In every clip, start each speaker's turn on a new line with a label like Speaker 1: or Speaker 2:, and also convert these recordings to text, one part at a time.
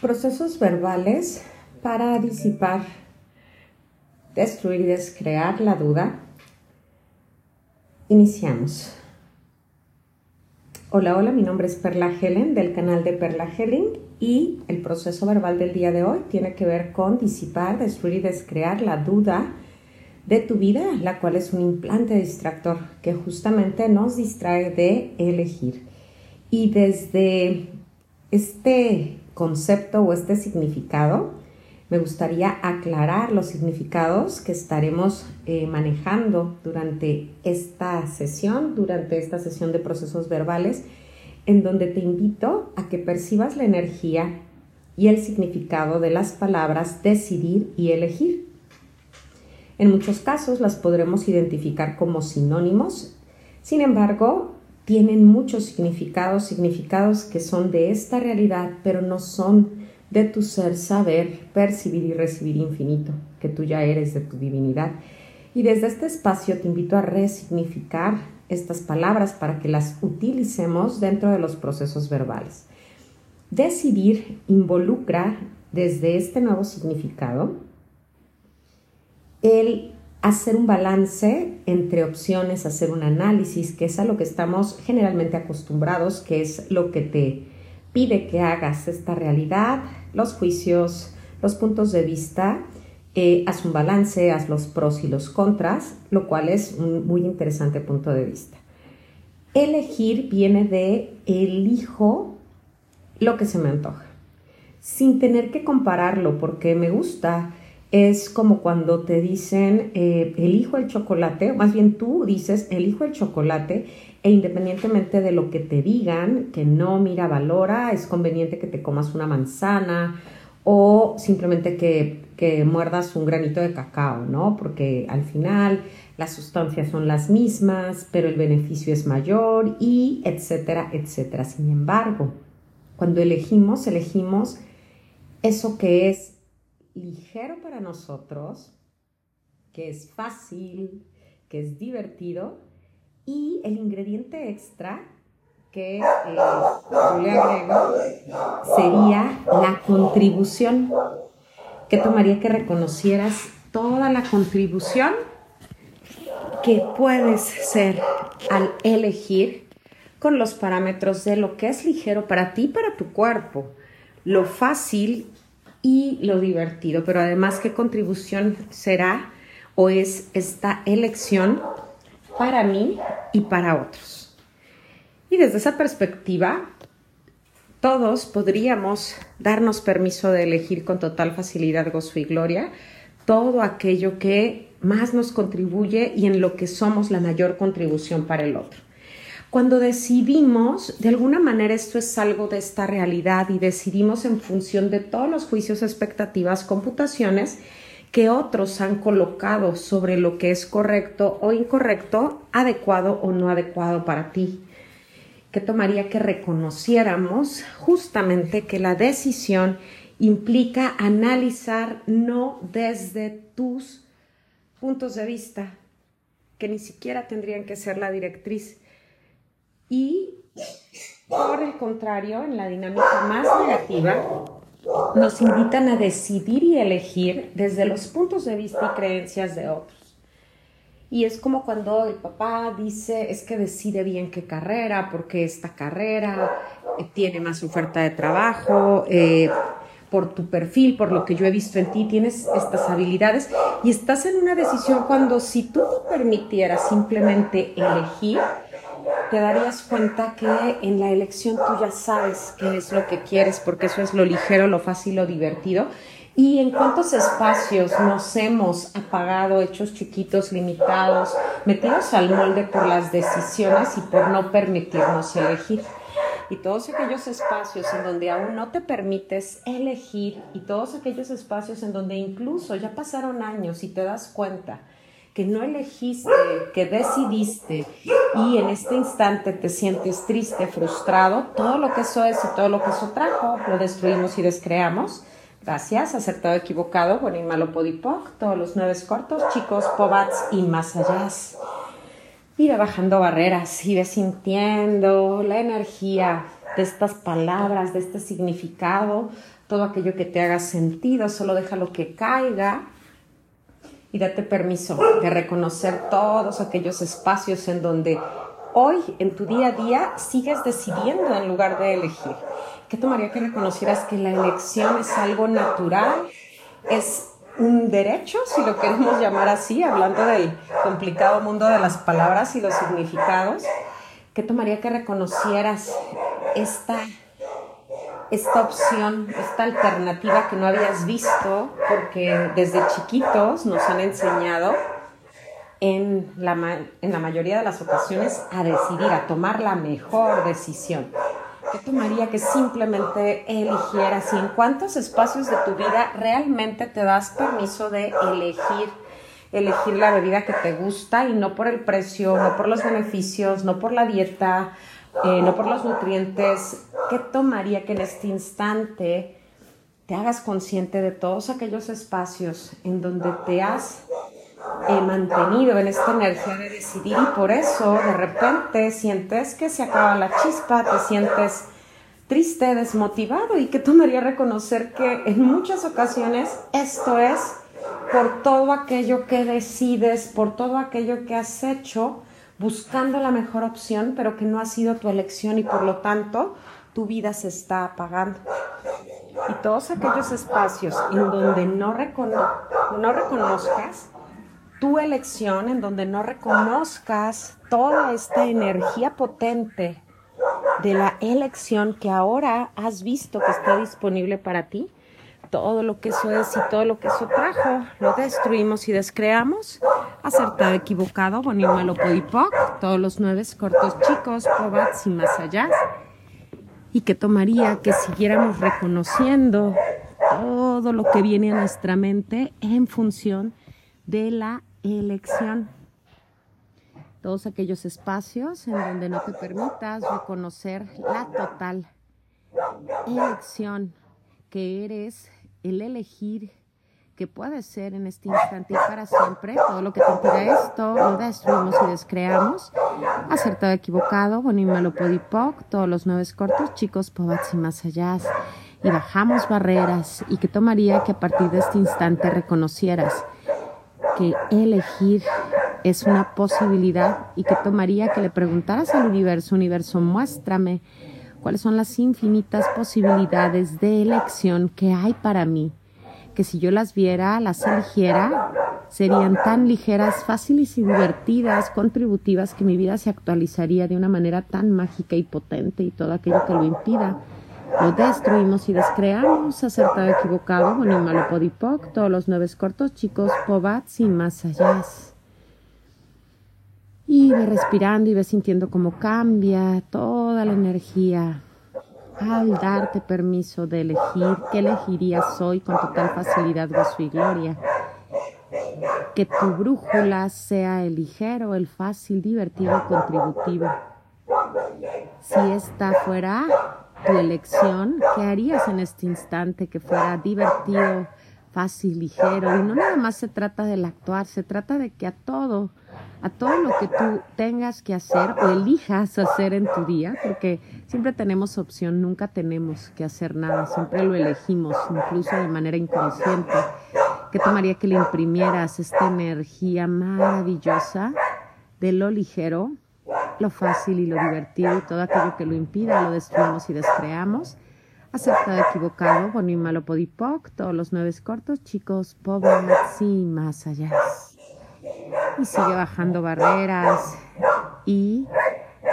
Speaker 1: Procesos verbales para disipar, destruir y descrear la duda. Iniciamos. Hola, hola, mi nombre es Perla Helen del canal de Perla Helen y el proceso verbal del día de hoy tiene que ver con disipar, destruir y descrear la duda de tu vida, la cual es un implante distractor que justamente nos distrae de elegir. Y desde este concepto o este significado, me gustaría aclarar los significados que estaremos eh, manejando durante esta sesión, durante esta sesión de procesos verbales, en donde te invito a que percibas la energía y el significado de las palabras decidir y elegir. En muchos casos las podremos identificar como sinónimos, sin embargo, tienen muchos significados, significados que son de esta realidad, pero no son de tu ser saber, percibir y recibir infinito, que tú ya eres de tu divinidad. Y desde este espacio te invito a resignificar estas palabras para que las utilicemos dentro de los procesos verbales. Decidir involucra desde este nuevo significado el hacer un balance entre opciones, hacer un análisis, que es a lo que estamos generalmente acostumbrados, que es lo que te pide que hagas esta realidad, los juicios, los puntos de vista, eh, haz un balance, haz los pros y los contras, lo cual es un muy interesante punto de vista. Elegir viene de elijo lo que se me antoja, sin tener que compararlo porque me gusta, es como cuando te dicen eh, elijo el chocolate, o más bien tú dices elijo el chocolate e independientemente de lo que te digan, que no, mira, valora, es conveniente que te comas una manzana o simplemente que, que muerdas un granito de cacao, ¿no? Porque al final las sustancias son las mismas, pero el beneficio es mayor y etcétera, etcétera. Sin embargo, cuando elegimos, elegimos eso que es ligero para nosotros, que es fácil, que es divertido y el ingrediente extra que eh, yo le agrego sería la contribución. que tomaría que reconocieras toda la contribución que puedes ser al elegir con los parámetros de lo que es ligero para ti para tu cuerpo, lo fácil y lo divertido, pero además qué contribución será o es esta elección para mí y para otros. Y desde esa perspectiva, todos podríamos darnos permiso de elegir con total facilidad, gozo y gloria todo aquello que más nos contribuye y en lo que somos la mayor contribución para el otro. Cuando decidimos, de alguna manera esto es algo de esta realidad y decidimos en función de todos los juicios, expectativas, computaciones que otros han colocado sobre lo que es correcto o incorrecto, adecuado o no adecuado para ti. Que tomaría que reconociéramos justamente que la decisión implica analizar no desde tus puntos de vista, que ni siquiera tendrían que ser la directriz, y por el contrario, en la dinámica más negativa, nos invitan a decidir y elegir desde los puntos de vista y creencias de otros. Y es como cuando el papá dice, es que decide bien qué carrera, porque esta carrera eh, tiene más oferta de trabajo, eh, por tu perfil, por lo que yo he visto en ti, tienes estas habilidades y estás en una decisión cuando si tú te permitieras simplemente elegir, te darías cuenta que en la elección tú ya sabes qué es lo que quieres, porque eso es lo ligero, lo fácil, lo divertido. Y en cuántos espacios nos hemos apagado, hechos chiquitos, limitados, metidos al molde por las decisiones y por no permitirnos elegir. Y todos aquellos espacios en donde aún no te permites elegir y todos aquellos espacios en donde incluso ya pasaron años y te das cuenta que no elegiste, que decidiste y en este instante te sientes triste, frustrado, todo lo que eso es y todo lo que eso trajo, lo destruimos y descreamos. Gracias, acertado, equivocado, bueno y malo, podipoc, todos los nueve cortos, chicos, pobats y más allá. Y bajando barreras, y sintiendo la energía de estas palabras, de este significado, todo aquello que te haga sentido, solo déjalo que caiga y date permiso de reconocer todos aquellos espacios en donde hoy, en tu día a día, sigues decidiendo en lugar de elegir. ¿Qué tomaría que reconocieras que la elección es algo natural? Es un derecho, si lo queremos llamar así, hablando del complicado mundo de las palabras y los significados. ¿Qué tomaría que reconocieras esta esta opción, esta alternativa que no habías visto, porque desde chiquitos nos han enseñado en la, en la mayoría de las ocasiones a decidir, a tomar la mejor decisión. ¿Qué tomaría que simplemente eligieras y en cuántos espacios de tu vida realmente te das permiso de elegir? elegir la bebida que te gusta y no por el precio, no por los beneficios, no por la dieta, eh, no por los nutrientes, ¿qué tomaría que en este instante te hagas consciente de todos aquellos espacios en donde te has eh, mantenido en esta energía de decidir y por eso de repente sientes que se acaba la chispa, te sientes triste, desmotivado y que tomaría reconocer que en muchas ocasiones esto es por todo aquello que decides, por todo aquello que has hecho, buscando la mejor opción, pero que no ha sido tu elección y por lo tanto tu vida se está apagando. Y todos aquellos espacios en donde no, no reconozcas tu elección, en donde no reconozcas toda esta energía potente de la elección que ahora has visto que está disponible para ti, todo lo que eso es y todo lo que eso trajo, lo destruimos y descreamos. Acertado, equivocado, bonito, malo, podipoc, todos los nueve cortos chicos, pobats y más allá. Y que tomaría que siguiéramos reconociendo todo lo que viene a nuestra mente en función de la elección. Todos aquellos espacios en donde no te permitas reconocer la total elección que eres el elegir que puede ser en este instante y para siempre, todo lo que te esto, lo destruimos y descreamos. Acertado, equivocado, bonito, malo, podipoc, todos los nueve cortos, chicos, pobats y más allá. Y bajamos barreras y que tomaría que a partir de este instante reconocieras que elegir es una posibilidad y que tomaría que le preguntaras al universo, universo, muéstrame cuáles son las infinitas posibilidades de elección que hay para mí, que si yo las viera, las eligiera, serían tan ligeras, fáciles y divertidas, contributivas, que mi vida se actualizaría de una manera tan mágica y potente y todo aquello que lo impida. Lo destruimos y descreamos, acertado, equivocado, bueno malo, podipoc, todos los nueve cortos, chicos, pobats y más allá. Y ve respirando y ve sintiendo cómo cambia toda la energía al darte permiso de elegir qué elegirías hoy con total facilidad, gozo y gloria. Que tu brújula sea el ligero, el fácil, divertido y contributivo. Si esta fuera tu elección, ¿qué harías en este instante que fuera divertido, fácil, ligero? Y no nada más se trata del actuar, se trata de que a todo a todo lo que tú tengas que hacer o elijas hacer en tu día, porque siempre tenemos opción, nunca tenemos que hacer nada, siempre lo elegimos, incluso de manera inconsciente. ¿Qué tomaría que le imprimieras esta energía maravillosa de lo ligero, lo fácil y lo divertido y todo aquello que lo impida, lo destruimos y descreamos? Aceptado, equivocado, bonito, malo, podipoc, todos los nueve cortos, chicos, pobres y más allá y sigue bajando barreras y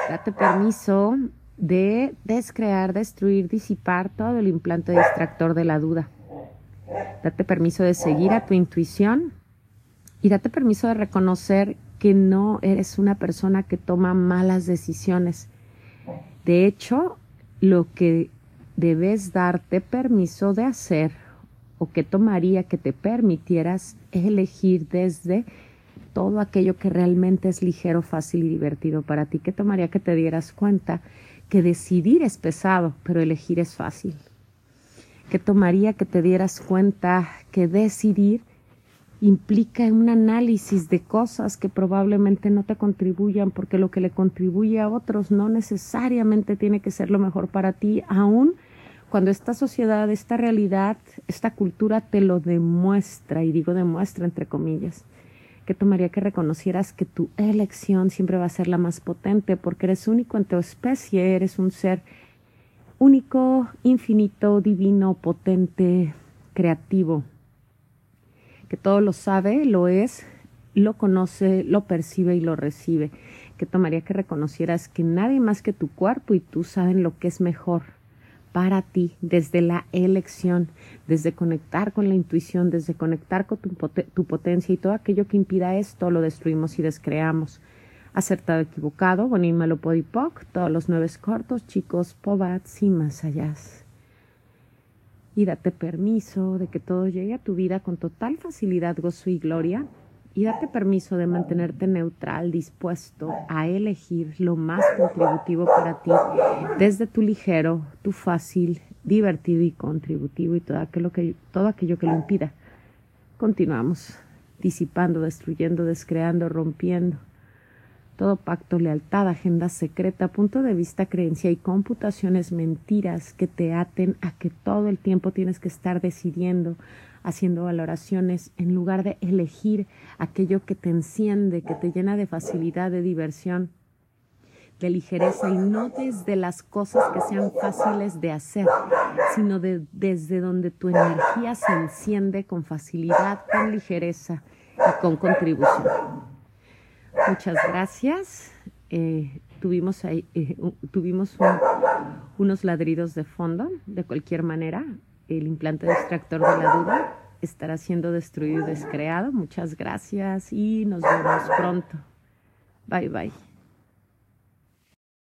Speaker 1: date permiso de descrear, destruir, disipar todo el implante distractor de la duda. Date permiso de seguir a tu intuición y date permiso de reconocer que no eres una persona que toma malas decisiones. De hecho, lo que debes darte permiso de hacer o que tomaría que te permitieras elegir desde todo aquello que realmente es ligero, fácil y divertido para ti. ¿Qué tomaría que te dieras cuenta que decidir es pesado, pero elegir es fácil? ¿Qué tomaría que te dieras cuenta que decidir implica un análisis de cosas que probablemente no te contribuyan, porque lo que le contribuye a otros no necesariamente tiene que ser lo mejor para ti, aún cuando esta sociedad, esta realidad, esta cultura te lo demuestra, y digo demuestra entre comillas, que tomaría que reconocieras que tu elección siempre va a ser la más potente, porque eres único en tu especie, eres un ser único, infinito, divino, potente, creativo, que todo lo sabe, lo es, lo conoce, lo percibe y lo recibe, que tomaría que reconocieras que nadie más que tu cuerpo y tú saben lo que es mejor para ti desde la elección, desde conectar con la intuición, desde conectar con tu, potencia y todo aquello que impida esto lo destruimos y descreamos. Acertado, equivocado, bonito, malo, podipoc, todos los nueve cortos, chicos, pobats y más allá y date permiso de que todo llegue a tu vida con total facilidad, gozo y gloria. Y date permiso de mantenerte neutral, dispuesto a elegir lo más contributivo para ti, desde tu ligero, tu fácil, divertido y contributivo y todo aquello que, todo aquello que lo impida. Continuamos disipando, destruyendo, descreando, rompiendo todo pacto, lealtad, agenda secreta, punto de vista, creencia y computaciones mentiras que te aten a que todo el tiempo tienes que estar decidiendo, haciendo valoraciones, en lugar de elegir aquello que te enciende, que te llena de facilidad, de diversión, de ligereza y no desde las cosas que sean fáciles de hacer, sino desde donde tu energía se enciende con facilidad, con ligereza y con contribución. Muchas gracias. Eh, tuvimos ahí, eh, tuvimos unos ladridos de fondo. De cualquier manera, el implante de extractor de la duda estará siendo destruido y descreado. Muchas gracias y nos vemos pronto. Bye bye.